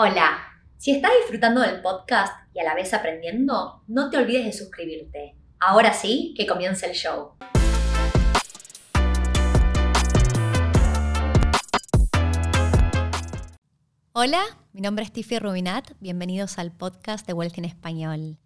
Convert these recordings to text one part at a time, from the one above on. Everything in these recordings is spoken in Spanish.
Hola, si estás disfrutando del podcast y a la vez aprendiendo, no te olvides de suscribirte. Ahora sí, que comience el show. Hola, mi nombre es Tiffy Rubinat. Bienvenidos al podcast de Wealth en Español.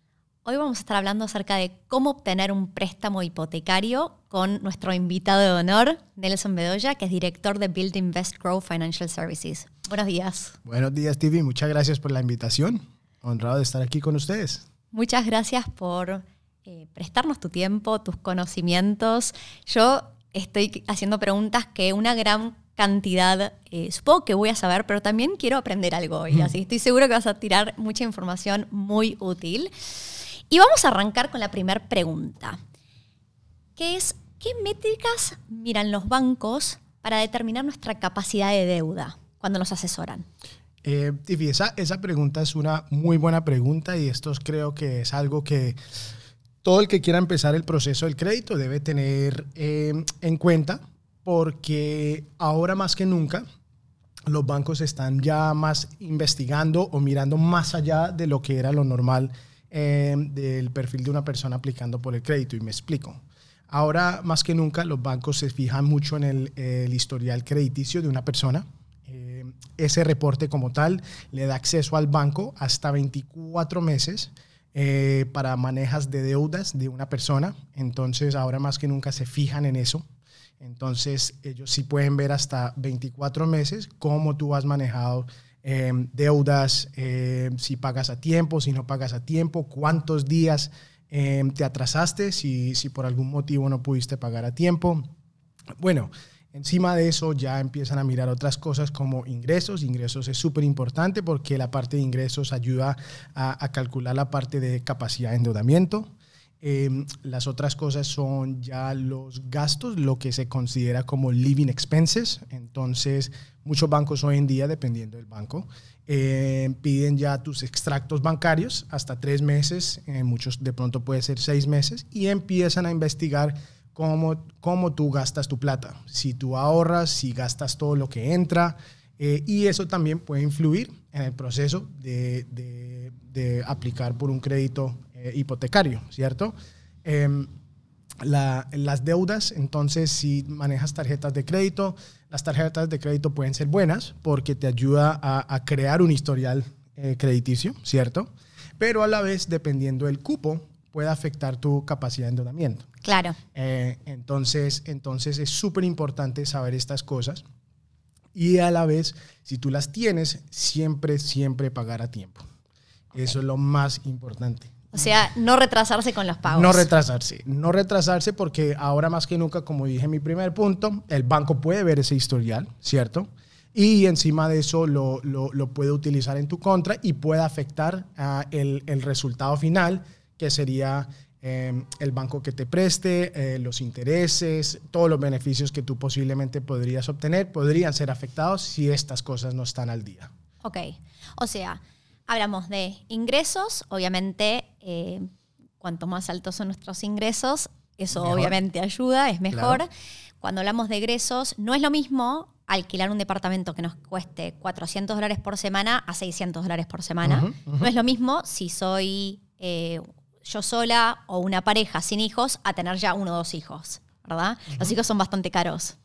Hoy vamos a estar hablando acerca de cómo obtener un préstamo hipotecario con nuestro invitado de honor, Nelson Bedoya, que es director de Build Invest Grow Financial Services. Buenos días. Buenos días, Tiffy. Muchas gracias por la invitación. Honrado de estar aquí con ustedes. Muchas gracias por eh, prestarnos tu tiempo, tus conocimientos. Yo estoy haciendo preguntas que una gran cantidad, eh, supongo que voy a saber, pero también quiero aprender algo hoy, así estoy seguro que vas a tirar mucha información muy útil. Y vamos a arrancar con la primera pregunta, que es, ¿qué métricas miran los bancos para determinar nuestra capacidad de deuda cuando nos asesoran? Eh, Tiffy, esa, esa pregunta es una muy buena pregunta y esto creo que es algo que todo el que quiera empezar el proceso del crédito debe tener eh, en cuenta porque ahora más que nunca los bancos están ya más investigando o mirando más allá de lo que era lo normal eh, del perfil de una persona aplicando por el crédito. Y me explico. Ahora más que nunca los bancos se fijan mucho en el, historial crediticio de una persona. Eh, ese reporte como tal le da acceso al banco hasta 24 meses eh, para manejas de deudas de una persona. Entonces ahora más que nunca se fijan en eso. Entonces, ellos sí pueden ver hasta 24 meses cómo tú has manejado em, deudas, em, si pagas a tiempo, si no pagas a tiempo, cuántos días em, te atrasaste, si, si por algún motivo no pudiste pagar a tiempo. Bueno, Encima de eso ya empiezan a mirar otras cosas como ingresos. Ingresos es súper importante porque la parte de ingresos ayuda a, a, calcular la parte de capacidad de endeudamiento. Em, las otras cosas son ya los gastos, lo que se considera como living expenses. Entonces, muchos bancos hoy en día, dependiendo del banco, eh, piden ya tus extractos bancarios hasta tres meses, muchos de pronto puede ser seis meses, y empiezan a investigar cómo, cómo tú gastas tu plata, si tú ahorras, si gastas todo lo que entra, eh, y eso también puede influir en el proceso de, de, de aplicar por un crédito eh, hipotecario, ¿cierto? Em, las deudas, entonces si manejas tarjetas de crédito, las tarjetas de crédito pueden ser buenas porque te ayuda a, crear un historial eh, crediticio, ¿cierto? Pero a la vez, dependiendo del cupo, puede afectar tu capacidad de endeudamiento. Claro. Entonces, entonces es súper importante saber estas cosas y a la vez, si tú las tienes, siempre, siempre pagar a tiempo. Eso es lo más importante. O sea, no retrasarse con los pagos. No retrasarse, no retrasarse porque ahora más que nunca, como dije en mi primer punto, el banco puede ver ese historial, ¿cierto? Y encima de eso lo, lo, puede utilizar en tu contra y puede afectar uh, el, el, resultado final, que sería eh, el banco que te preste, eh, los intereses, todos los beneficios que tú posiblemente podrías obtener, podrían ser afectados si estas cosas no están al día. Ok, o sea, hablamos de ingresos, obviamente, eh, cuanto más altos son nuestros ingresos, eso obviamente ayuda, es mejor. Cuando hablamos de egresos, no es lo mismo alquilar un departamento que nos cueste 400 dólares por semana a 600 dólares por semana. No es lo mismo si soy eh, yo sola o una pareja sin hijos a tener ya uno o dos hijos, ¿verdad? Los hijos son bastante caros.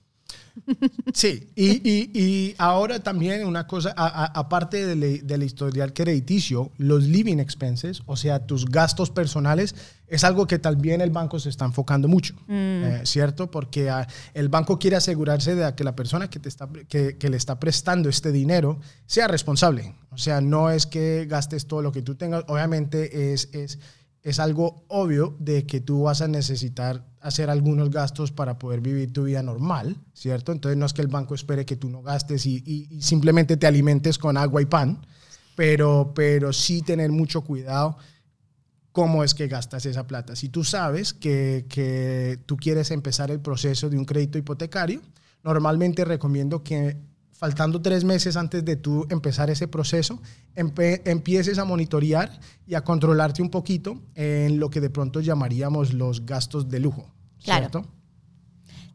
Sí, y, ahora también una cosa, aparte del, historial crediticio, los living expenses, o sea, tus gastos personales, es algo que también el banco se está enfocando mucho, mm. eh, ¿cierto? Porque ah, el banco quiere asegurarse de que la persona que, te está, que, le está prestando este dinero sea responsable. O sea, no es que gastes todo lo que tú tengas, obviamente es, es es algo obvio de que tú vas a necesitar hacer algunos gastos para poder vivir tu vida normal, ¿cierto? Entonces no es que el banco espere que tú no gastes y, simplemente te alimentes con agua y pan, pero, pero sí tener mucho cuidado cómo es que gastas esa plata. Si tú sabes que, que tú quieres empezar el proceso de un crédito hipotecario, normalmente recomiendo que faltando tres meses antes de tú empezar ese proceso, empieces a monitorear y a controlarte un poquito en lo que de pronto llamaríamos los gastos de lujo. Claro.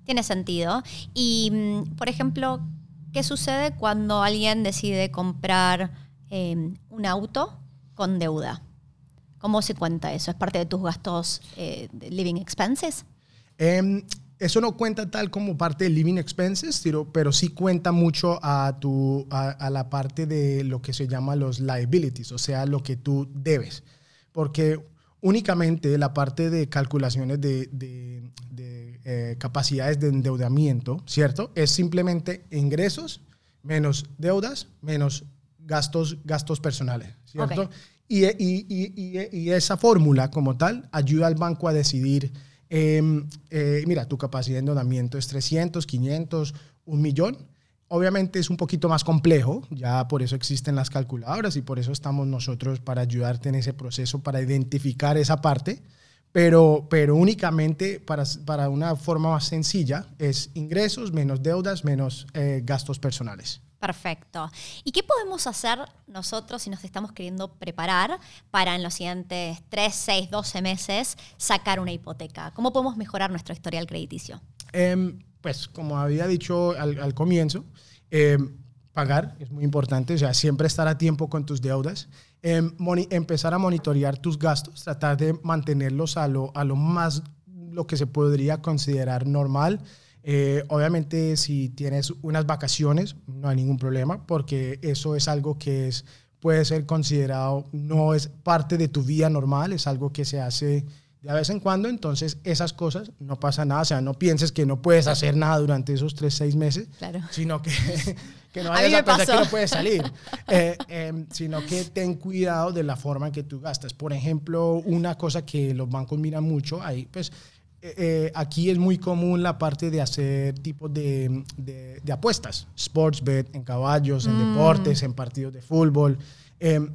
Tiene sentido. Y, mm, por ejemplo, ¿qué sucede cuando alguien decide comprar em, un auto con deuda. ¿Cómo se cuenta eso? ¿Es parte de tus gastos eh, de living expenses? Em, eso no cuenta tal como parte de living expenses, pero, pero sí cuenta mucho a, tu, a, la parte de lo que se llama los liabilities, o sea, lo que tú debes. Porque únicamente la parte de calculaciones de, de, eh, capacidades de endeudamiento, ¿cierto? Es simplemente ingresos menos deudas menos gastos, gastos personales, ¿cierto? Y, y, y, esa fórmula como tal ayuda al banco a decidir, em, eh, mira, tu capacidad de endeudamiento es 300, 500, un millón. Obviamente es un poquito más complejo, ya por eso existen las calculadoras y por eso estamos nosotros para ayudarte en ese proceso, para identificar esa parte, pero, pero únicamente para, para una forma más sencilla es ingresos menos deudas menos eh, gastos personales. Perfecto. ¿Y qué podemos hacer nosotros si nos estamos queriendo preparar para en los siguientes 3, 6, 12 meses sacar una hipoteca? ¿Cómo podemos mejorar nuestro historial crediticio? Em, pues como había dicho al, comienzo, em, pagar es muy importante, o sea, siempre estar a tiempo con tus deudas, em, empezar a monitorear tus gastos, tratar de mantenerlos a lo, a lo más, lo que se podría considerar normal eh, obviamente, si tienes unas vacaciones, no hay ningún problema, porque eso es algo que es, puede ser considerado, no es parte de tu vida normal, es algo que se hace de vez en cuando, entonces esas cosas no pasa nada, o sea, no pienses que no puedes hacer nada durante esos tres, seis meses, sino que, que no vayas a, pensar que no puedes salir, eh, em, sino que ten cuidado de la forma en que tú gastas. Por ejemplo, una cosa que los bancos miran mucho, ahí pues eh, eh, aquí es muy común la parte de hacer tipos de, de, apuestas, sports bet, en caballos, en mm. deportes, en partidos de fútbol. Em,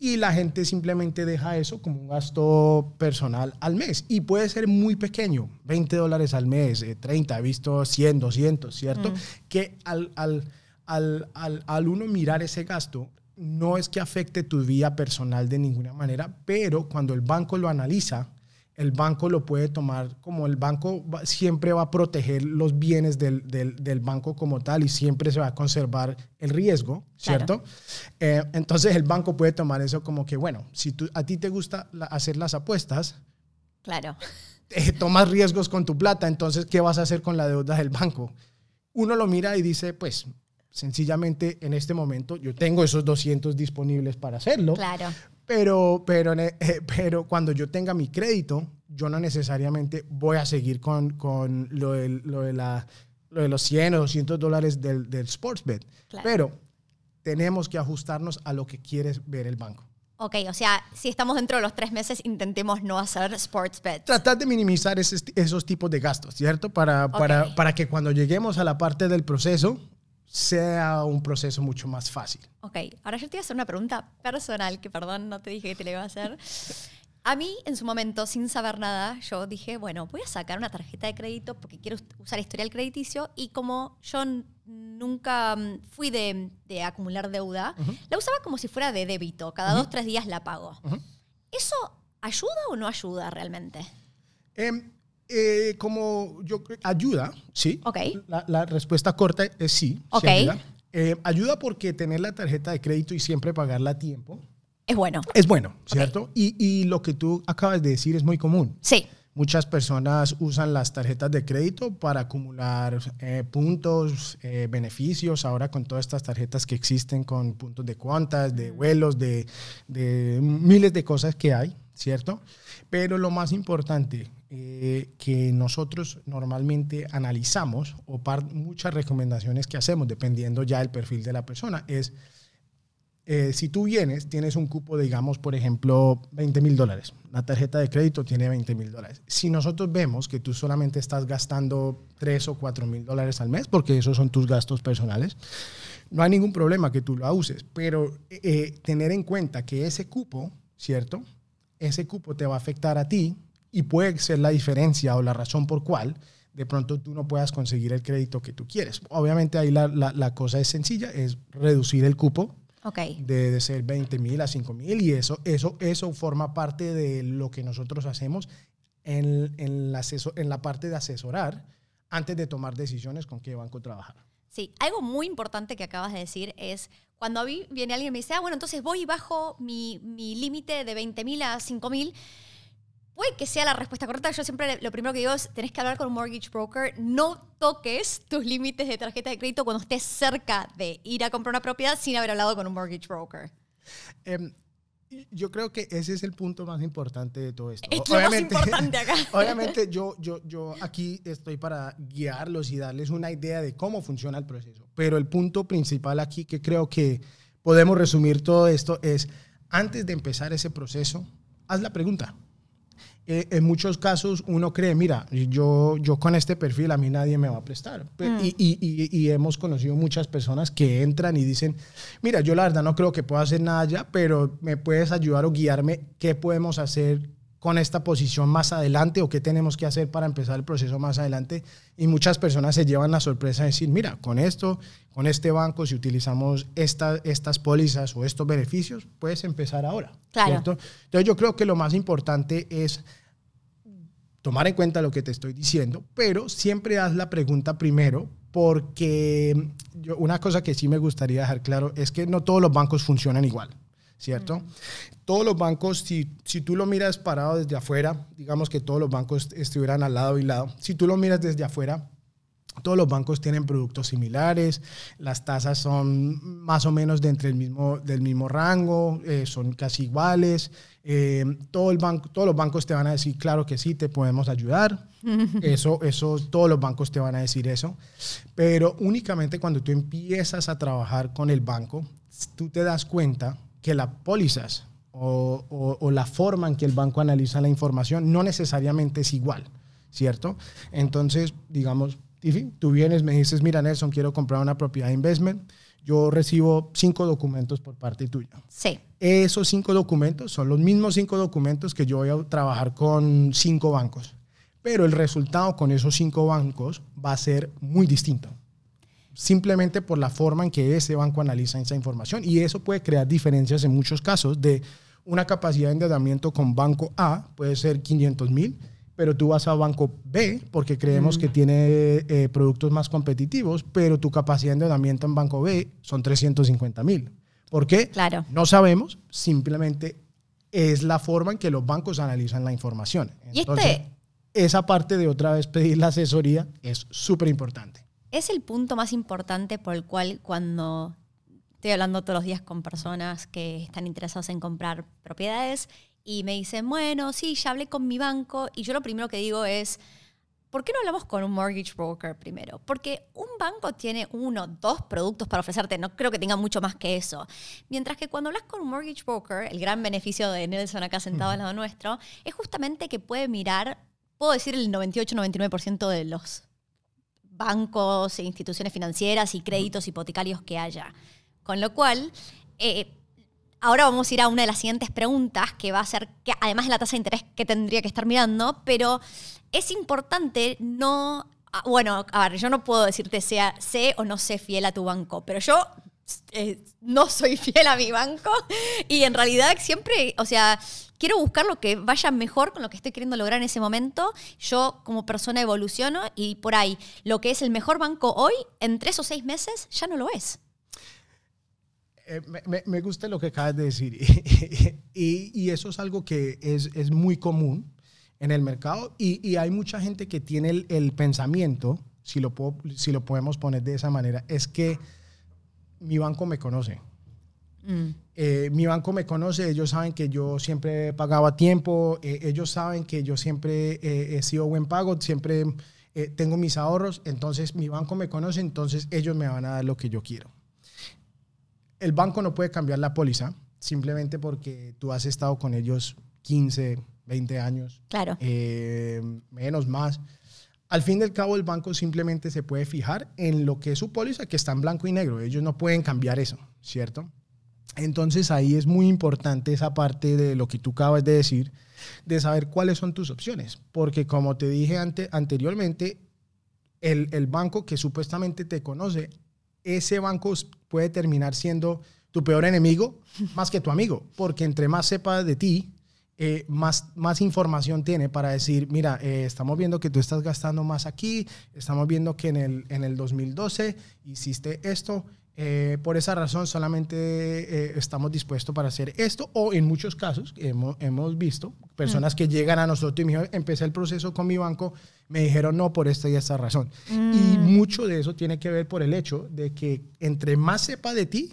y la gente simplemente deja eso como un gasto personal al mes. Y puede ser muy pequeño, 20 dólares al mes, 30, eh, he visto 100, 200, ¿cierto? Mm. Que al, al, al, al, uno mirar ese gasto, no es que afecte tu vida personal de ninguna manera, pero cuando el banco lo analiza, el banco lo puede tomar como el banco siempre va a proteger los bienes del, del, banco como tal y siempre se va a conservar el riesgo, ¿cierto? Eh, entonces el banco puede tomar eso como que, bueno, si tú, a ti te gusta hacer las apuestas, claro. Eh, tomas riesgos con tu plata, entonces, ¿qué vas a hacer con la deuda del banco? Uno lo mira y dice, pues, sencillamente en este momento yo tengo esos 200 disponibles para hacerlo. Claro. Pero, pero, eh, pero cuando yo tenga mi crédito, yo no necesariamente voy a seguir con, con lo, de, lo, de la, lo, de, los 100 o 200 dólares del, del Sportsbet. Pero tenemos que ajustarnos a lo que quiere ver el banco. Ok, o sea, si estamos dentro de los tres meses, intentemos no hacer sports Tratar de minimizar esos tipos de gastos, ¿cierto? Para, para, para que cuando lleguemos a la parte del proceso, sea un proceso mucho más fácil. Ok, ahora yo te voy a hacer una pregunta personal, que perdón, no te dije que te la iba a hacer. A mí, en su momento, sin saber nada, yo dije, bueno, voy a sacar una tarjeta de crédito porque quiero usar historial crediticio y como yo nunca mm, fui de, acumular deuda, la usaba como si fuera de débito, cada dos, tres días la pago. ¿Eso ayuda o no ayuda realmente? Eh, eh, como yo ayuda, sí. Ok. La, respuesta corta es sí. Ok. ayuda. Eh, ayuda porque tener la tarjeta de crédito y siempre pagarla a tiempo. Es bueno. Es bueno, ¿cierto? Y, y, lo que tú acabas de decir es muy común. Sí. Muchas personas usan las tarjetas de crédito para acumular eh, puntos, beneficios. Ahora con todas estas tarjetas que existen con puntos de cuentas, de vuelos, de, de miles de cosas que hay, ¿cierto? Pero lo más importante, eh, que nosotros normalmente analizamos o muchas recomendaciones que hacemos, dependiendo ya del perfil de la persona, es eh, si tú vienes, tienes un cupo, digamos, por ejemplo, 20 mil dólares. La tarjeta de crédito tiene 20 mil dólares. Si nosotros vemos que tú solamente estás gastando 3 o 4 mil dólares al mes, porque esos son tus gastos personales, no hay ningún problema que tú lo uses. Pero eh, tener en cuenta que ese cupo, ¿cierto? Ese cupo te va a afectar a ti y puede ser la diferencia o la razón por cual de pronto tú no puedas conseguir el crédito que tú quieres. Obviamente ahí la, la, cosa es sencilla, es reducir el cupo de, de, ser 20 mil a 5 mil y eso, eso, eso forma parte de lo que nosotros hacemos en, en, la en la parte de asesorar antes de tomar decisiones con qué banco trabajar. Sí, algo muy importante que acabas de decir es cuando a mí viene alguien y me dice, ah, bueno, entonces voy y bajo mi, mi límite de 20.000 a 5.000 puede que sea la respuesta correcta. Yo siempre lo primero que digo es, tenés que hablar con un mortgage broker. No toques tus límites de tarjeta de crédito cuando estés cerca de ir a comprar una propiedad sin haber hablado con un mortgage broker. Em, yo creo que ese es el punto más importante de todo esto. Es lo obviamente, más importante acá. obviamente yo, yo, yo aquí estoy para guiarlos y darles una idea de cómo funciona el proceso. Pero el punto principal aquí que creo que podemos resumir todo esto es, antes de empezar ese proceso, haz la pregunta. Eh, en muchos casos uno cree, mira, yo, yo con este perfil a mí nadie me va a prestar. Mm. Y, y, y, hemos conocido muchas personas que entran y dicen, mira, yo la verdad no creo que pueda hacer nada ya, pero me puedes ayudar o guiarme qué podemos hacer con esta posición más adelante o qué tenemos que hacer para empezar el proceso más adelante. Y muchas personas se llevan la sorpresa de decir, mira, con esto, con este banco, si utilizamos esta, estas pólizas o estos beneficios, puedes empezar ahora. Claro. Entonces yo creo que lo más importante es tomar en cuenta lo que te estoy diciendo, pero siempre haz la pregunta primero porque yo, una cosa que sí me gustaría dejar claro es que no todos los bancos funcionan igual. ¿Cierto? Todos los bancos, si, si tú lo miras parado desde afuera, digamos que todos los bancos estuvieran al lado y lado, si tú lo miras desde afuera, todos los bancos tienen productos similares, las tasas son más o menos de entre el mismo, del mismo rango, eh, son casi iguales. Eh, todo el banco, todos los bancos te van a decir, claro que sí, te podemos ayudar. Eso, eso, todos los bancos te van a decir eso. Pero únicamente cuando tú empiezas a trabajar con el banco, tú te das cuenta que las pólizas o, la forma en que el banco analiza la información no necesariamente es igual, ¿cierto? Entonces, digamos, tú vienes, me dices, mira Nelson, quiero comprar una propiedad de investment, yo recibo cinco documentos por parte tuya. Sí. Esos cinco documentos son los mismos cinco documentos que yo voy a trabajar con cinco bancos, pero el resultado con esos cinco bancos va a ser muy distinto simplemente por la forma en que ese banco analiza esa información. Y eso puede crear diferencias en muchos casos de una capacidad de endeudamiento con banco A, puede ser 500 mil, pero tú vas a banco B porque creemos que mm. tiene eh, productos más competitivos, pero tu capacidad de endeudamiento en banco B son 350 mil. ¿Por qué? Claro. No sabemos, simplemente es la forma en que los bancos analizan la información. Entonces, ¿Y este? esa parte de otra vez pedir la asesoría es súper importante es el punto más importante por el cual cuando estoy hablando todos los días con personas que están interesadas en comprar propiedades y me dicen, bueno, sí, ya hablé con mi banco y yo lo primero que digo es, ¿por qué no hablamos con un mortgage broker primero? Porque un banco tiene uno, dos productos para ofrecerte, no creo que tenga mucho más que eso. Mientras que cuando hablas con un mortgage broker, el gran beneficio de Nelson acá sentado al lado nuestro, es justamente que puede mirar, puedo decir el 98-99% de los bancos, e instituciones financieras y créditos hipotecarios que haya. Con lo cual, eh, ahora vamos a ir a una de las siguientes preguntas que va a ser, que además de la tasa de interés que tendría que estar mirando, pero es importante no... Ah, bueno, a ver, yo no puedo decirte sea sé o no sé fiel a tu banco, pero yo eh, no soy fiel a mi banco y en realidad siempre, o sea, quiero buscar lo que vaya mejor con lo que estoy queriendo lograr en ese momento. Yo como persona evoluciono y por ahí lo que es el mejor banco hoy, en tres o seis meses, ya no lo es. Eh, me, gusta lo que acabas de decir y, eso es algo que es, muy común en el mercado y, hay mucha gente que tiene el, pensamiento, si lo, si lo podemos poner de esa manera, es que mi banco me conoce. Mm. Eh, mi banco me conoce, ellos saben que yo siempre pagaba tiempo, eh, ellos saben que yo siempre eh, he sido buen pago, siempre tengo mis ahorros, entonces mi banco me conoce, entonces ellos me van a dar lo que yo quiero. El banco no puede cambiar la póliza simplemente porque tú has estado con ellos 15, 20 años. Claro. menos, más. Al fin del cabo, el banco simplemente se puede fijar en lo que es su póliza, que está en blanco y negro. Ellos no pueden cambiar eso, ¿cierto? Entonces ahí es muy importante esa parte de lo que tú acabas de decir, de saber cuáles son tus opciones. Porque como te dije anteriormente, el, el banco que supuestamente te conoce, ese banco puede terminar siendo tu peor enemigo más que tu amigo. Porque entre más sepa de ti, eh, más, más información tiene para decir, mira, eh, estamos viendo que tú estás gastando más aquí, estamos viendo que en el, en el 2012 hiciste esto, eh, por esa razón solamente estamos dispuestos para hacer esto o en muchos casos hemos, hemos visto personas mm. que llegan a nosotros y me dijeron, empecé el proceso con mi banco, me dijeron no por esta y esta razón. Y mm. mucho de eso tiene que ver por el hecho de que entre más sepa de ti,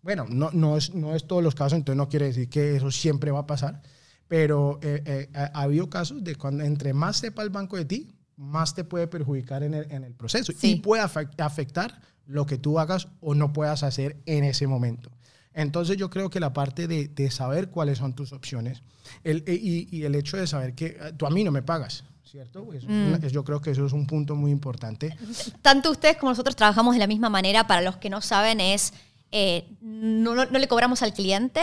bueno, no, no, es, no es todos los casos, entonces no quiere decir que eso siempre va a pasar, pero eh, eh, ha, habido casos de cuando entre más sepa el banco de ti, más te puede perjudicar en el, en el proceso y puede afectar lo que tú hagas o no puedas hacer en ese momento. Entonces yo creo que la parte de, de saber cuáles son tus opciones el, eh, y, y, el hecho de saber que tú a mí no me pagas, ¿cierto? Mm. yo creo que eso es un punto muy importante. Tanto ustedes como nosotros trabajamos de la misma manera. Para los que no saben es eh, no, no, le cobramos al cliente.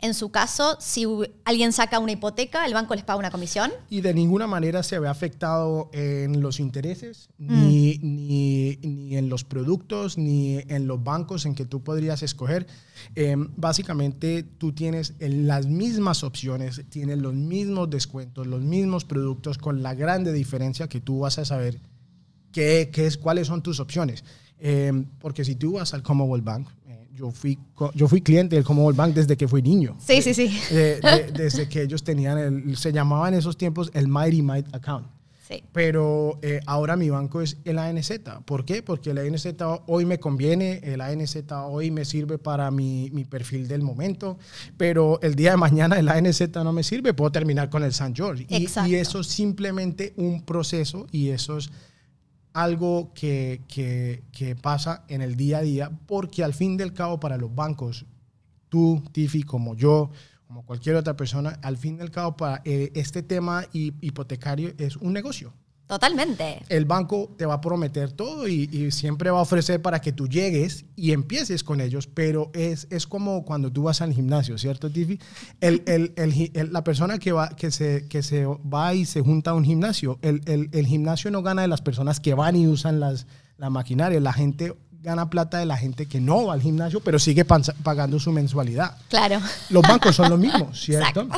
En su caso, si alguien saca una hipoteca, el banco les paga una comisión. Y de ninguna manera se ve afectado en los intereses, mm. ni, ni, en los productos, ni en los bancos en que tú podrías escoger. Eh, básicamente, tú tienes las mismas opciones, tienes los mismos descuentos, los mismos productos, con la grande diferencia que tú vas a saber qué, qué es, cuáles son tus opciones. Eh, porque si tú vas al Commonwealth Bank, yo fui, yo fui cliente del Commonwealth Bank desde que fui niño. Sí, sí, sí. desde que ellos tenían, el, se llamaba en esos tiempos el Mighty Might Account. Sí. Pero eh, ahora mi banco es el ANZ. ¿Por qué? Porque el ANZ hoy me conviene, el ANZ hoy me sirve para mi, mi, perfil del momento, pero el día de mañana el ANZ no me sirve, puedo terminar con el San George. Y, y, eso es simplemente un proceso y eso es algo que, que, pasa en el día a día, porque al fin del cabo para los bancos, tú, Tiffy, como yo, como cualquier otra persona, al fin del cabo para eh, este tema hipotecario es un negocio. Totalmente. El banco te va a prometer todo y, siempre va a ofrecer para que tú llegues y empieces con ellos, pero es, es como cuando tú vas al gimnasio, ¿cierto, Tiffy? El, el, la persona que, va, que, se, que se va y se junta a un gimnasio, el, gimnasio no gana de las personas que van y usan las, la maquinaria, la gente gana plata de la gente que no va al gimnasio, pero sigue pagando su mensualidad. Claro. Los bancos son los mismos, ¿cierto?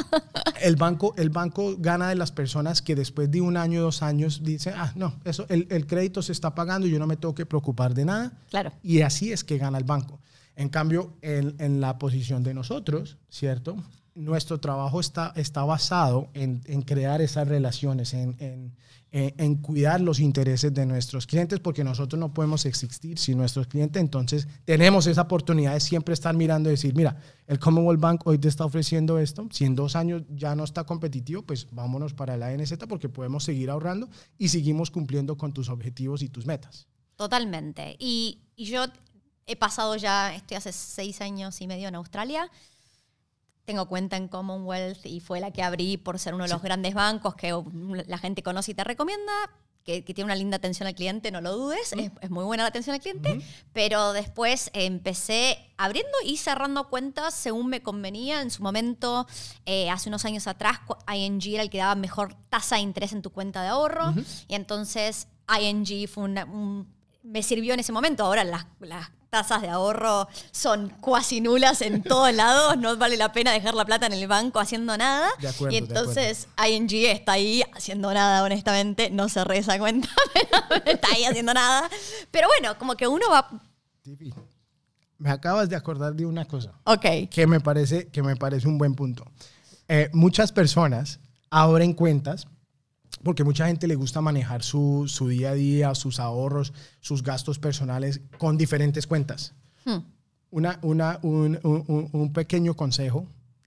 El banco, el banco gana de las personas que después de un año, dos años, dicen, ah, no, eso, el, el crédito se está pagando y yo no me tengo que preocupar de nada. Claro. Y así es que gana el banco. En cambio, en, en la posición de nosotros, ¿cierto? Nuestro trabajo está, está basado en, en crear esas relaciones, en, en eh, en cuidar los intereses de nuestros clientes, porque nosotros no podemos existir sin nuestros clientes. Entonces, tenemos esa oportunidad de siempre estar mirando y decir, mira, el Commonwealth Bank hoy te está ofreciendo esto, si en dos años ya no está competitivo, pues vámonos para la ANZ porque podemos seguir ahorrando y seguimos cumpliendo con tus objetivos y tus metas. Totalmente. Y, y yo he pasado ya, estoy hace seis años y medio en Australia tengo cuenta en Commonwealth y fue la que abrí por ser uno de los grandes bancos que la gente conoce y te recomienda. Que, tiene una linda atención al cliente, no lo dudes, es, muy buena la atención al cliente, pero después empecé abriendo y cerrando cuentas según me convenía. En su momento, eh, hace unos años atrás, ING era el que daba mejor tasa de interés en tu cuenta de ahorro, y entonces ING fue me sirvió en ese momento. Ahora las, las tasas de ahorro son cuasi nulas en todos lados, no vale la pena dejar la plata en el banco haciendo nada. y entonces ING está ahí haciendo nada, honestamente, no cerré esa cuenta, pero está ahí haciendo nada. Pero bueno, como que uno va... me acabas de acordar de una cosa. Ok. Que me parece, que me parece un buen punto. Eh, muchas personas abren cuentas porque mucha gente le gusta manejar su, su, día a día, sus ahorros, sus gastos personales con diferentes cuentas. Hmm. Una, una, un, un, un, pequeño consejo,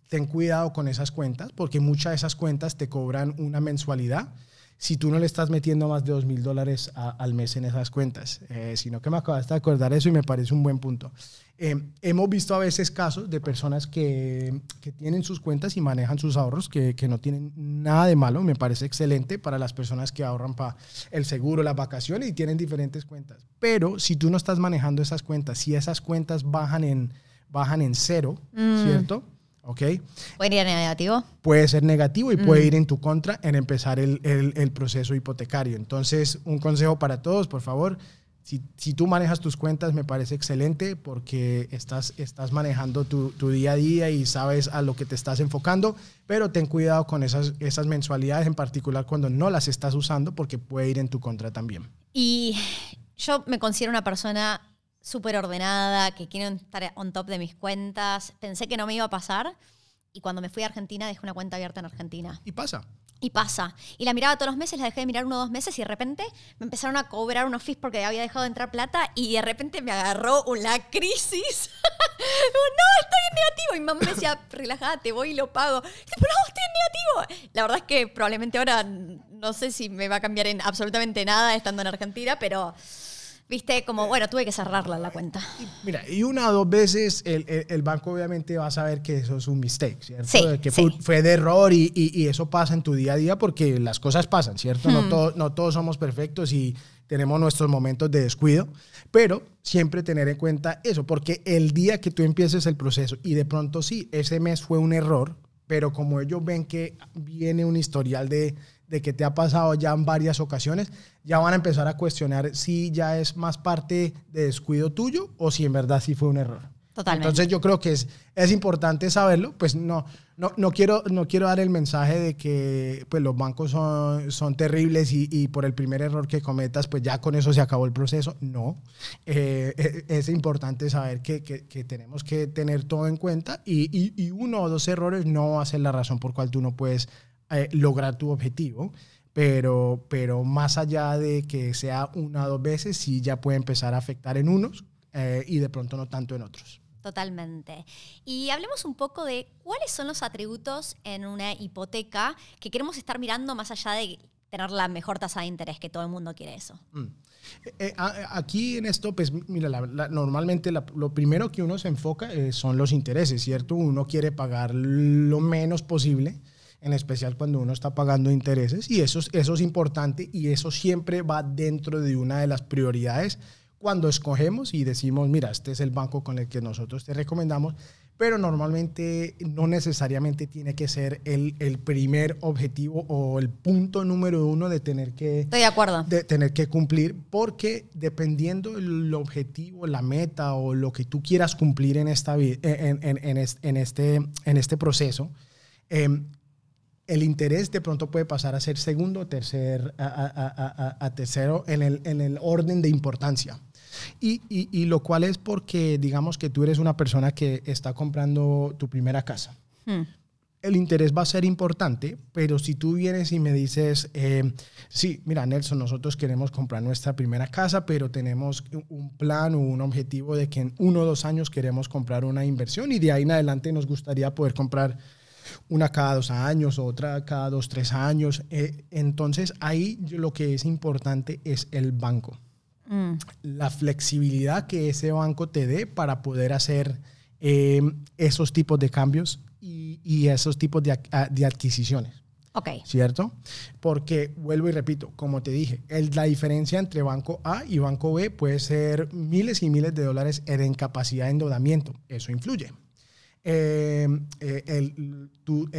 ten cuidado con esas cuentas, porque muchas de esas cuentas te cobran una mensualidad si tú no le estás metiendo más de dos mil dólares al mes en esas cuentas, eh, sino que me acabas de acordar eso y me parece un buen punto. Eh, hemos visto a veces casos de personas que, que, tienen sus cuentas y manejan sus ahorros, que, que, no tienen nada de malo, me parece excelente para las personas que ahorran para el seguro, las vacaciones y tienen diferentes cuentas. Pero si tú no estás manejando esas cuentas, si esas cuentas bajan en, bajan en cero, mm. ¿cierto? ¿ok? ¿Puede ir negativo? Puede ser negativo y puede mm. ir en tu contra en empezar el, el, el, proceso hipotecario. Entonces, un consejo para todos, por favor, Si, si, tú manejas tus cuentas, me parece excelente porque estás, estás manejando tu, tu, día a día y sabes a lo que te estás enfocando, pero ten cuidado con esas, esas mensualidades, en particular cuando no las estás usando, porque puede ir en tu contra también. Y yo me considero una persona súper ordenada, que quiero estar on top de mis cuentas. Pensé que no me iba a pasar y cuando me fui a Argentina dejé una cuenta abierta en Argentina. Y pasa. Y pasa. Y la miraba todos los meses, la dejé de mirar uno o dos meses y de repente me empezaron a cobrar unos fees porque había dejado de entrar plata y de repente me agarró una crisis. no, estoy en negativo. Y mi mamá me decía, relájate, voy y lo pago. pero no, estoy en negativo. La verdad es que probablemente ahora no sé si me va a cambiar en absolutamente nada estando en Argentina, pero viste, como, bueno, tuve que cerrarla la cuenta. Mira, y una o dos veces el, el, banco obviamente va a saber que eso es un mistake, ¿cierto? Sí, que sí. Fue, fue, de error y, y, y, eso pasa en tu día a día porque las cosas pasan, ¿cierto? Hmm. No, todo, no todos somos perfectos y tenemos nuestros momentos de descuido, pero siempre tener en cuenta eso, porque el día que tú empieces el proceso y de pronto sí, ese mes fue un error, pero como ellos ven que viene un historial de, de que te ha pasado ya en varias ocasiones, ya van a empezar a cuestionar si ya es más parte de descuido tuyo o si en verdad sí fue un error. Totalmente. Entonces yo creo que es, es importante saberlo, pues no, no, no, quiero, no quiero dar el mensaje de que pues, los bancos son, son terribles y, y, por el primer error que cometas, pues ya con eso se acabó el proceso. No, eh, es importante saber que, que, que, tenemos que tener todo en cuenta y, y, y, uno o dos errores no va a ser la razón por cual tú no puedes eh, lograr tu objetivo. Pero, pero más allá de que sea una o dos veces, sí ya puede empezar a afectar en unos eh, y de pronto no tanto en otros. Totalmente. Y hablemos un poco de cuáles son los atributos en una hipoteca que queremos estar mirando más allá de tener la mejor tasa de interés, que todo el mundo quiere eso. Mm. Eh, aquí en esto, pues mira, la, la, normalmente la, lo primero que uno se enfoca eh, son los intereses, ¿cierto? Uno quiere pagar lo menos posible, en especial cuando uno está pagando intereses, y eso, eso es importante y eso siempre va dentro de una de las prioridades cuando escogemos y decimos, mira, este es el banco con el que nosotros te recomendamos, pero normalmente no necesariamente tiene que ser el, el primer objetivo o el punto número uno de tener que... Estoy de acuerdo. De tener que cumplir, porque dependiendo el objetivo, la meta o lo que tú quieras cumplir en, esta, en, en, en, en este, en este proceso, eh, el interés de pronto puede pasar a ser segundo, tercer, a, a, a, a tercero en el, en el orden de importancia. Y, y, y, lo cual es porque, digamos que tú eres una persona que está comprando tu primera casa. Hmm. El interés va a ser importante, pero si tú vienes y me dices, eh, sí, mira, Nelson, nosotros queremos comprar nuestra primera casa, pero tenemos un plan o un objetivo de que en uno o dos años queremos comprar una inversión y de ahí en adelante nos gustaría poder comprar una cada dos años, otra cada dos, tres años. Eh, entonces ahí lo que es importante es el banco. Mm. La flexibilidad que ese banco te dé para poder hacer eh, esos tipos de cambios y, y esos tipos de, de, adquisiciones. Ok. ¿Cierto? Porque, vuelvo y repito, como te dije, el, la diferencia entre banco A y banco B puede ser miles y miles de dólares en capacidad de endeudamiento. Eso influye. Eh, eh,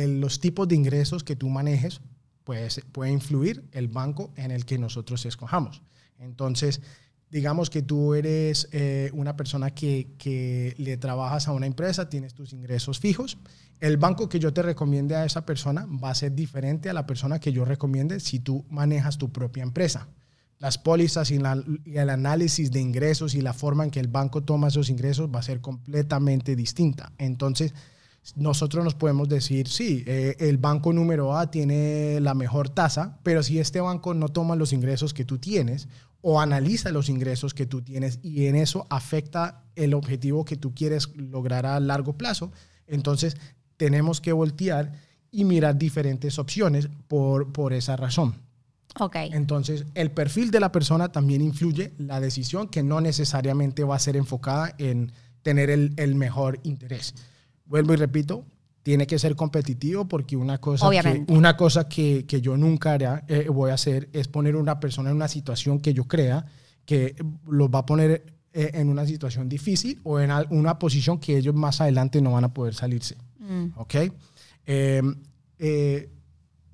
los tipos de ingresos que tú manejes pues, puede influir el banco en el que nosotros escojamos. Entonces, digamos que tú eres eh, una persona que, que, le trabajas a una empresa, tienes tus ingresos fijos. El banco que yo te recomiende a esa persona va a ser diferente a la persona que yo recomiende si tú manejas tu propia empresa. Las pólizas y, la, el análisis de ingresos y la forma en que el banco toma esos ingresos va a ser completamente distinta. Entonces, nosotros nos podemos decir, sí, eh, el banco número A tiene la mejor tasa, pero si este banco no toma los ingresos que tú tienes o analiza los ingresos que tú tienes y en eso afecta el objetivo que tú quieres lograr a largo plazo, entonces tenemos que voltear y mirar diferentes opciones por, por esa razón. Okay. Entonces, el perfil de la persona también influye la decisión que no necesariamente va a ser enfocada en tener el, el mejor interés vuelvo y repito, tiene que ser competitivo porque una cosa, que, una cosa que, que, yo nunca hará, eh, voy a hacer es poner a una persona en una situación que yo crea que los va a poner eh, en una situación difícil o en una posición que ellos más adelante no van a poder salirse. Mm. ¿Ok? Eh,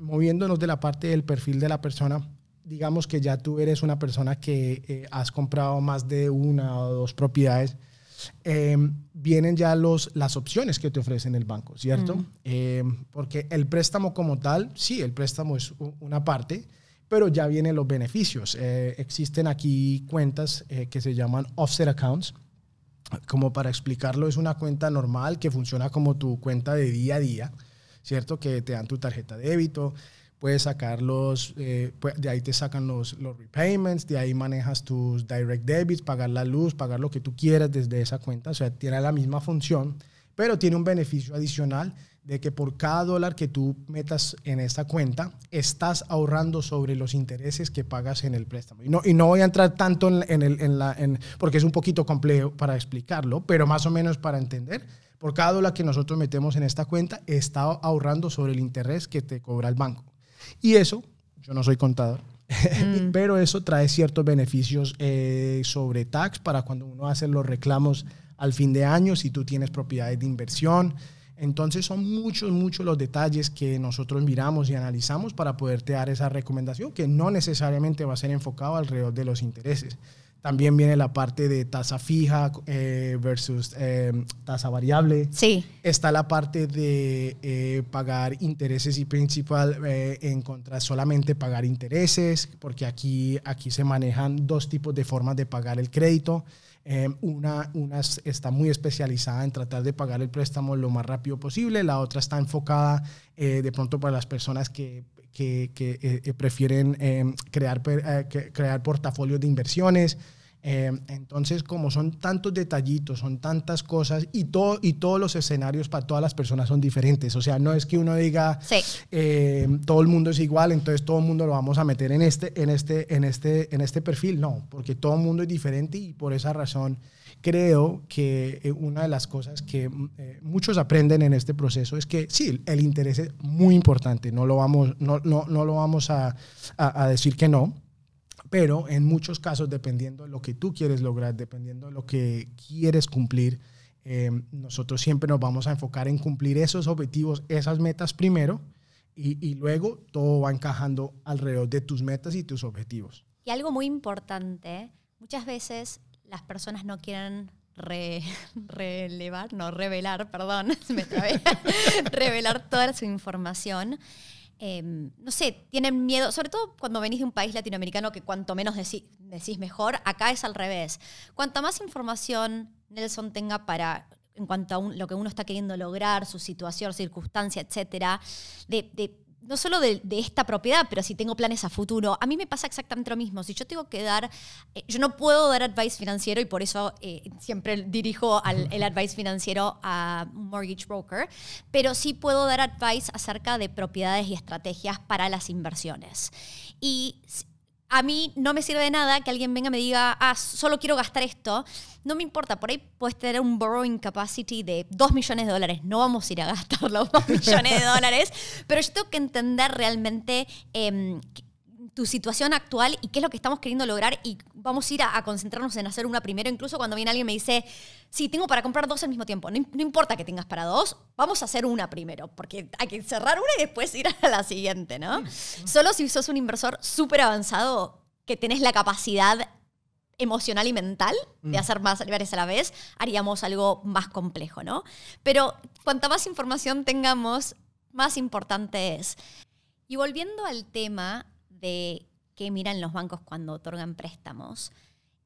moviéndonos de la parte del perfil de la persona, digamos que ya tú eres una persona que eh, has comprado más de una o dos propiedades, em, vienen ya los, las opciones que te ofrecen el banco, ¿cierto? Mm. Em, porque el préstamo como tal, sí, el préstamo es una parte, pero ya vienen los beneficios. Eh, existen aquí cuentas eh, que se llaman offset accounts. Como para explicarlo, es una cuenta normal que funciona como tu cuenta de día a día, ¿cierto? Que te dan tu tarjeta de débito, puedes sacar los, eh, de ahí te sacan los, los repayments, de ahí manejas tus direct debits, pagar la luz, pagar lo que tú quieras desde esa cuenta, o sea, tiene la misma función, pero tiene un beneficio adicional de que por cada dólar que tú metas en esta cuenta, estás ahorrando sobre los intereses que pagas en el préstamo. Y no, y no voy a entrar tanto en, en el, en la, en- porque es un poquito complejo para explicarlo, pero más o menos para entender, por cada dólar que nosotros metemos en esta cuenta, está ahorrando sobre el interés que te cobra el banco. Y eso, yo no soy contador, pero eso trae ciertos beneficios eh, sobre tax para cuando uno hace los reclamos al fin de año, si tú tienes propiedades de inversión. Entonces son muchos, muchos los detalles que nosotros miramos y analizamos para poderte dar esa recomendación, que no necesariamente va a ser enfocado alrededor de los intereses. También viene la parte de tasa fija eh, versus eh, tasa variable. Sí. Está la parte de eh, pagar intereses y principal en contra solamente pagar intereses, porque aquí, aquí se manejan dos tipos de formas de pagar el crédito. Una, una es- está muy especializada en tratar de pagar el préstamo lo más rápido posible, la otra está enfocada eh, de pronto para las personas que, que- que, eh, eh, prefieren eh, crear, eh, crear portafolios de inversiones. Eh, entonces, como son tantos detallitos, son tantas cosas y, todo, y todos los escenarios para todas las personas son diferentes. O sea, no es que uno diga, Sí. eh, todo el mundo es igual, entonces todo el mundo lo vamos a meter en este, en este, en este, en este perfil. No, porque todo el mundo es diferente y por esa razón creo que eh, una de las cosas que mm, eh, muchos aprenden en este proceso es que sí, el interés es muy importante, no lo vamos, no, no, no lo vamos a, a- a decir que no, pero en muchos casos, dependiendo de lo que tú quieres lograr, dependiendo de lo que quieres cumplir, eh, nosotros siempre nos vamos a enfocar en cumplir esos objetivos, esas metas primero, y, y luego todo va encajando alrededor de tus metas y tus objetivos. Y algo muy importante, muchas veces las personas no quieren re- relevar, no, revelar, perdón, me trabé, revelar toda su información. Eh, no sé, tienen miedo, sobre todo cuando venís de un país latinoamericano que cuanto menos decís mejor, acá es al revés. Cuanta más información Nelson tenga para en cuanto a lo que uno está queriendo lograr, su situación, circunstancia, etcétera, de- no solo de, de esta propiedad, pero si tengo planes a futuro, a mí me pasa exactamente lo mismo. Si yo tengo que dar, eh, yo no puedo dar advice financiero y por eso eh, siempre dirijo al, el advice financiero a mortgage broker, pero sí puedo dar advice acerca de propiedades y estrategias para las inversiones. Y a mí no me sirve de nada que alguien venga y me diga, ah, solo quiero gastar esto. No me importa, por ahí puedes tener un borrowing capacity de 2 millones de dólares. No vamos a ir a gastar los 2 millones de dólares, pero yo tengo que entender realmente em, tu situación actual y qué es lo que estamos queriendo lograr y vamos a ir a, a concentrarnos en hacer una primero. Incluso cuando viene alguien y me dice, sí, tengo para comprar dos al mismo tiempo. No, no importa que tengas para dos, vamos a hacer una primero, porque hay que cerrar una y después ir a la siguiente, ¿no? Solo si sos un inversor súper avanzado que tenés la capacidad emocional y mental de hacer más lugares a la vez, haríamos algo más complejo, ¿no? Pero cuanta más información tengamos, más importante es. Y volviendo al tema de qué miran los bancos cuando otorgan préstamos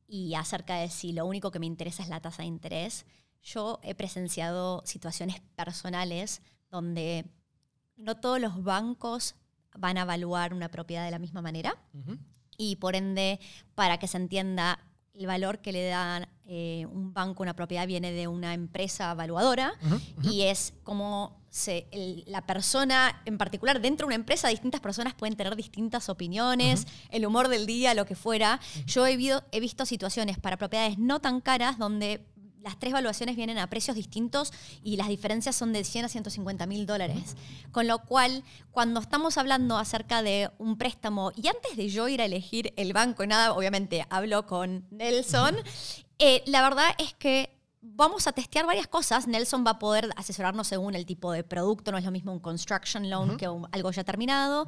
y acerca de si lo único que me interesa es la tasa de interés, yo he presenciado situaciones personales donde no todos los bancos van a evaluar una propiedad de la misma manera y por ende, para que se entienda, el valor que le da eh, un banco a una propiedad viene de una empresa evaluadora y es como se, el- la persona en particular, dentro de una empresa, distintas personas pueden tener distintas opiniones, el humor del día, lo que fuera. Yo he, vido- he visto situaciones para propiedades no tan caras donde las tres valuaciones vienen a precios distintos y las diferencias son de 100 a 150 mil dólares. Con lo cual, cuando estamos hablando acerca de un préstamo, y antes de yo ir a elegir el banco nada, obviamente hablo con Nelson, eh, la verdad es que vamos a testear varias cosas. Nelson va a poder asesorarnos según el tipo de producto. No es lo mismo un construction loan que algo ya terminado.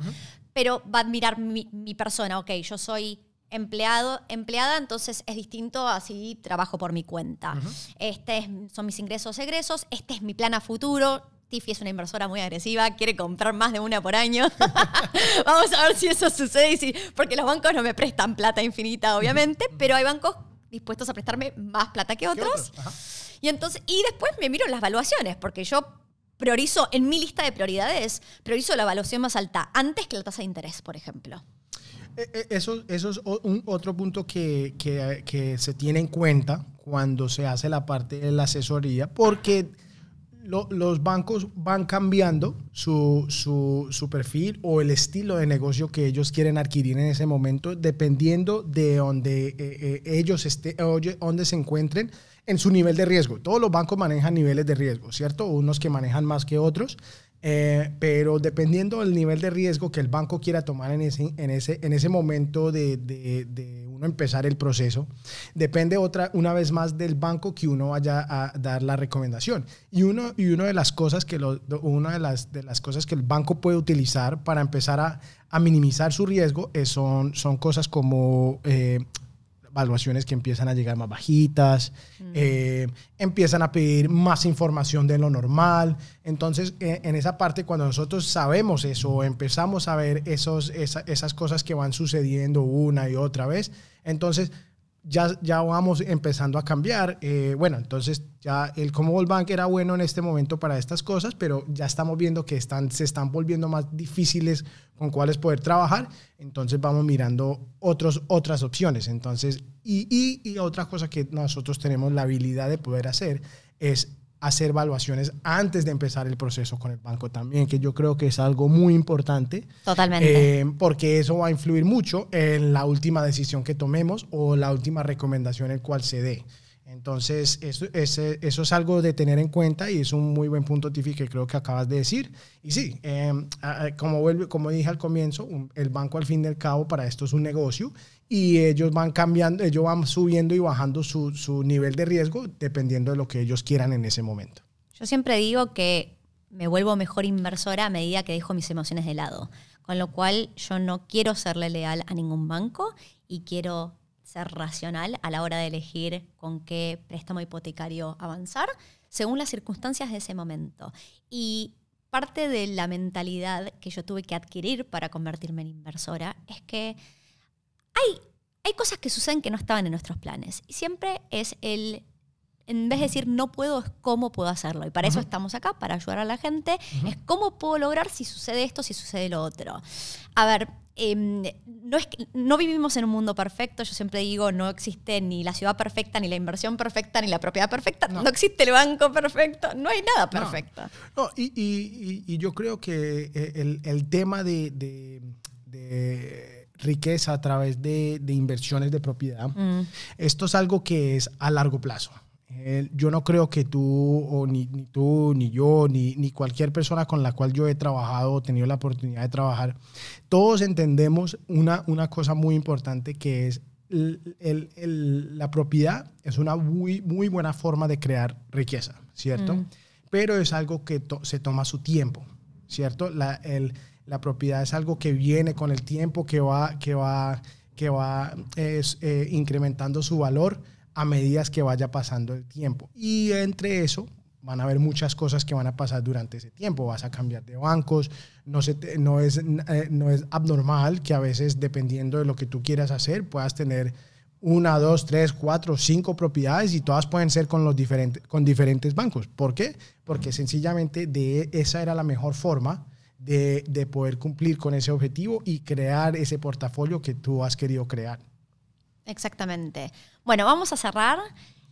Pero va a admirar mi, mi, persona. Ok, yo soy empleado, empleada, entonces es distinto así trabajo por mi cuenta. Este son mis ingresos egresos. Este es mi plan a futuro. Tiffy es una inversora muy agresiva, quiere comprar más de una por año. Vamos a ver si eso sucede, si, porque los bancos no me prestan plata infinita, obviamente, pero hay bancos dispuestos a prestarme más plata que otros. Y entonces, y después me miro las valuaciones, porque yo priorizo en mi lista de prioridades, priorizo la evaluación más alta antes que la tasa de interés, por ejemplo. Eh, eh, eso, eso es un, otro punto que, que, que se tiene en cuenta cuando se hace la parte de la asesoría, porque los bancos van cambiando su, su, su, perfil o el estilo de negocio que ellos quieren adquirir en ese momento, dependiendo de donde eh, eh, ellos esté, donde se encuentren en su nivel de riesgo. Todos los bancos manejan niveles de riesgo, ¿cierto? Unos que manejan más que otros. Eh, pero dependiendo del nivel de riesgo que el banco quiera tomar en ese, en ese, en ese momento de, de, uno empezar el proceso, depende otra, una vez más del banco que uno vaya a dar la recomendación. Y, uno, y una de las cosas que lo, una de las, de las cosas que el banco puede utilizar para empezar a, a minimizar su riesgo es, son, son cosas como eh, valuaciones que empiezan a llegar más bajitas, mm. eh, empiezan a pedir más información de lo normal. Entonces, eh, en esa parte, cuando nosotros sabemos eso, empezamos a ver esos, esas cosas que van sucediendo una y otra vez, entonces ya, ya vamos empezando a cambiar. Eh, bueno, entonces ya el Commonwealth Bank era bueno en este momento para estas cosas, pero ya estamos viendo que están, se están volviendo más difíciles con cuáles poder trabajar. Entonces vamos mirando otros, otras opciones. Entonces, y, y, y otra cosa que nosotros tenemos la habilidad de poder hacer es hacer evaluaciones antes de empezar el proceso con el banco también, que yo creo que es algo muy importante. Totalmente. Eh, porque eso va a influir mucho en la última decisión que tomemos o la última recomendación el cual se dé. Entonces, eso, eso es algo de tener en cuenta y es un muy buen punto, Tiffy, que creo que acabas de decir. Y sí, eh, como, vuelve, como dije al comienzo, el banco al fin del cabo para esto es un negocio y ellos van cambiando, ellos van subiendo y bajando su, su nivel de riesgo dependiendo de lo que ellos quieran en ese momento. Yo siempre digo que me vuelvo mejor inversora a medida que dejo mis emociones de lado, con lo cual yo no quiero serle leal a ningún banco y quiero ser racional a la hora de elegir con qué préstamo hipotecario avanzar, según las circunstancias de ese momento. Y parte de la mentalidad que yo tuve que adquirir para convertirme en inversora es que hay, hay cosas que suceden que no estaban en nuestros planes. Y siempre es el, en vez de decir no puedo, es cómo puedo hacerlo. Y para eso estamos acá, para ayudar a la gente. Es cómo puedo lograr si sucede esto, si sucede lo otro. A ver, em, no, es no vivimos en un mundo perfecto. Yo siempre digo, no existe ni la ciudad perfecta, ni la inversión perfecta, ni la propiedad perfecta. No, existe el banco perfecto. No hay nada perfecto. No, y, y, y, yo creo que eh, el, el tema de, de riqueza a través de, de inversiones de propiedad, mm. esto es algo que es a largo plazo. Yo no creo que tú, o ni, ni tú, ni yo, ni, ni, cualquier persona con la cual yo he trabajado o tenido la oportunidad de trabajar, todos entendemos una, una cosa muy importante que es el, el, la propiedad es una muy, muy buena forma de crear riqueza, ¿cierto? Mm. Pero es algo que se toma su tiempo, ¿cierto? La, el, la propiedad es algo que viene con el tiempo, que va, que va, que va es, eh, incrementando su valor a medida que vaya pasando el tiempo. Y entre eso van a haber muchas cosas que van a pasar durante ese tiempo. Vas a cambiar de bancos, no, se no, es, eh, no es abnormal que a veces, dependiendo de lo que tú quieras hacer, puedas tener una, dos, tres, cuatro, cinco propiedades y todas pueden ser con, los diferentes, con diferentes bancos. ¿Por qué? Porque sencillamente de esa era la mejor forma de, poder cumplir con ese objetivo y crear ese portafolio que tú has querido crear. Exactamente. Bueno, vamos a cerrar.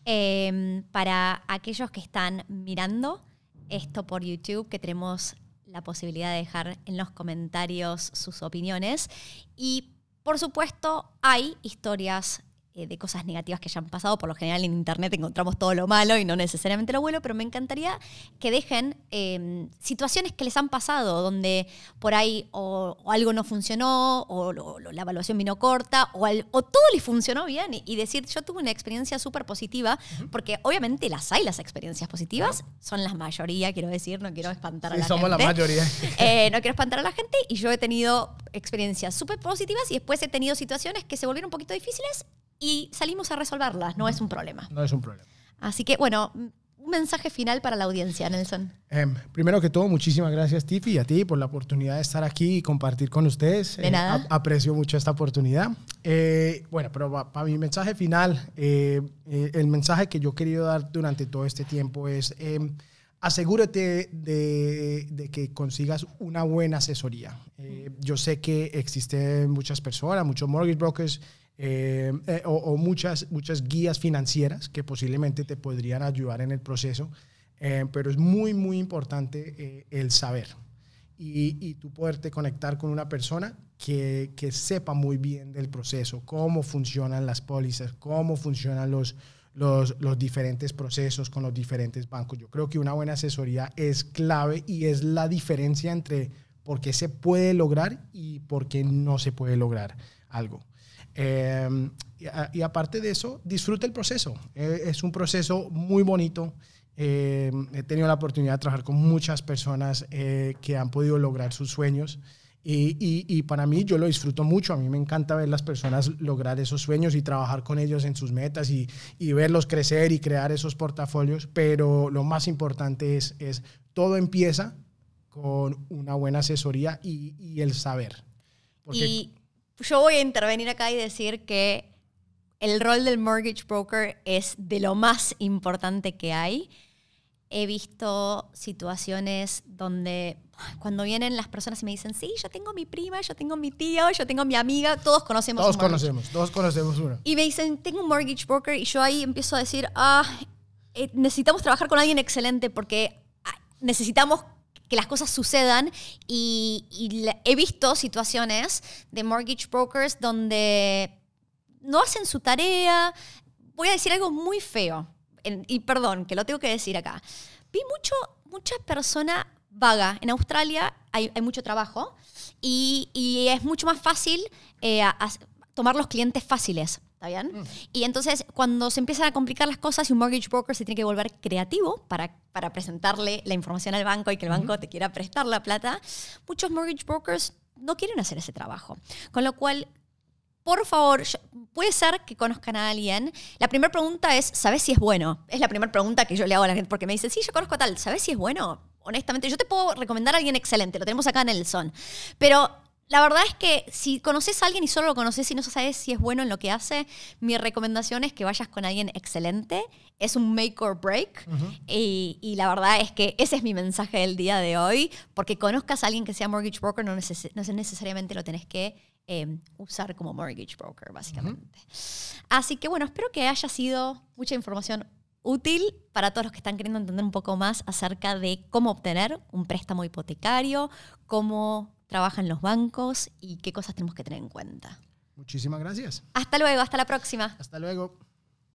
Em, para aquellos que están mirando esto por YouTube, que tenemos la posibilidad de dejar en los comentarios sus opiniones. Y por supuesto, hay historias eh, de cosas negativas que hayan pasado. Por lo general en Internet encontramos todo lo malo y no necesariamente lo bueno, pero me encantaría que dejen em, situaciones que les han pasado, donde por ahí o, algo no funcionó, o, la evaluación vino corta, o, todo les funcionó bien y, decir, yo tuve una experiencia súper positiva, porque obviamente las hay, las experiencias positivas, son la mayoría, quiero decir, no quiero espantar a la somos gente. la mayoría. Eh, no quiero espantar a la gente y yo he tenido experiencias súper positivas y después he tenido situaciones que se volvieron un poquito difíciles y salimos a resolverlas, no es un problema. No es un problema. Así que, bueno, un mensaje final para la audiencia, Nelson. Em, primero que todo, muchísimas gracias, Tiffy, y a ti por la oportunidad de estar aquí y compartir con ustedes. De nada. Eh, aprecio mucho esta oportunidad. Eh, bueno, pero para mi mensaje final, eh, el mensaje que yo he querido dar durante todo este tiempo es em, asegúrate de, de, que consigas una buena asesoría. yo sé que existen muchas personas, muchos mortgage brokers eh, eh, o, muchas, muchas guías financieras que posiblemente te podrían ayudar en el proceso, eh, pero es muy, muy importante el saber y, y tú poderte conectar con una persona que, que, sepa muy bien del proceso, cómo funcionan las pólizas, cómo funcionan los, los, los, diferentes procesos con los diferentes bancos. Yo creo que una buena asesoría es clave y es la diferencia entre por qué se puede lograr y por qué no se puede lograr algo. Em, y, aparte de eso, disfruta el proceso. Eh, es un proceso muy bonito. Em, he tenido la oportunidad de trabajar con muchas personas eh, que han podido lograr sus sueños. Y, y, para mí yo lo disfruto mucho. A mí me encanta ver las personas lograr esos sueños y trabajar con ellos en sus metas y, y verlos crecer y crear esos portafolios. Pero lo más importante es, es todo empieza con una buena asesoría y, el saber. Porque, yo voy a intervenir acá y decir que el rol del mortgage broker es de lo más importante que hay. He visto situaciones donde cuando vienen las personas y me dicen, sí, yo tengo mi prima, yo tengo mi tío, yo tengo mi amiga, todos conocemos Todos conocemos, todos conocemos uno. Y me dicen, tengo un mortgage broker y yo ahí empiezo a decir, ah, eh, necesitamos trabajar con alguien excelente porque ah, necesitamos que las cosas sucedan y, he visto situaciones de mortgage brokers donde no hacen su tarea. Voy a decir algo muy feo, y perdón, que lo tengo que decir acá. Vi mucho, mucha persona vaga. En Australia hay, mucho trabajo y, es mucho más fácil eh, tomar los clientes fáciles. ¿Está bien? Mm. Y entonces, cuando se empiezan a complicar las cosas y un mortgage broker se tiene que volver creativo para, para presentarle la información al banco y que el banco te quiera prestar la plata, muchos mortgage brokers no quieren hacer ese trabajo. Con lo cual, por favor, puede ser que conozcan a alguien. La primera pregunta es, ¿sabes si es bueno? Es la primera pregunta que yo le hago a la gente porque me dicen, sí, yo conozco a tal, ¿sabes si es bueno? Honestamente, yo te puedo recomendar a alguien excelente, lo tenemos acá en el son. Pero la verdad es que si conoces a alguien y solo lo conoces y no sabes si es bueno en lo que hace, mi recomendación es que vayas con alguien excelente. Es un make or break. y, la verdad es que ese es mi mensaje del día de hoy. Porque conozcas a alguien que sea mortgage broker, no, necesariamente lo tenés que em, usar como mortgage broker, básicamente. Así que bueno, espero que haya sido mucha información útil para todos los que están queriendo entender un poco más acerca de cómo obtener un préstamo hipotecario, cómo trabajan los bancos y qué cosas tenemos que tener en cuenta. Muchísimas gracias. Hasta luego, hasta la próxima. Hasta luego.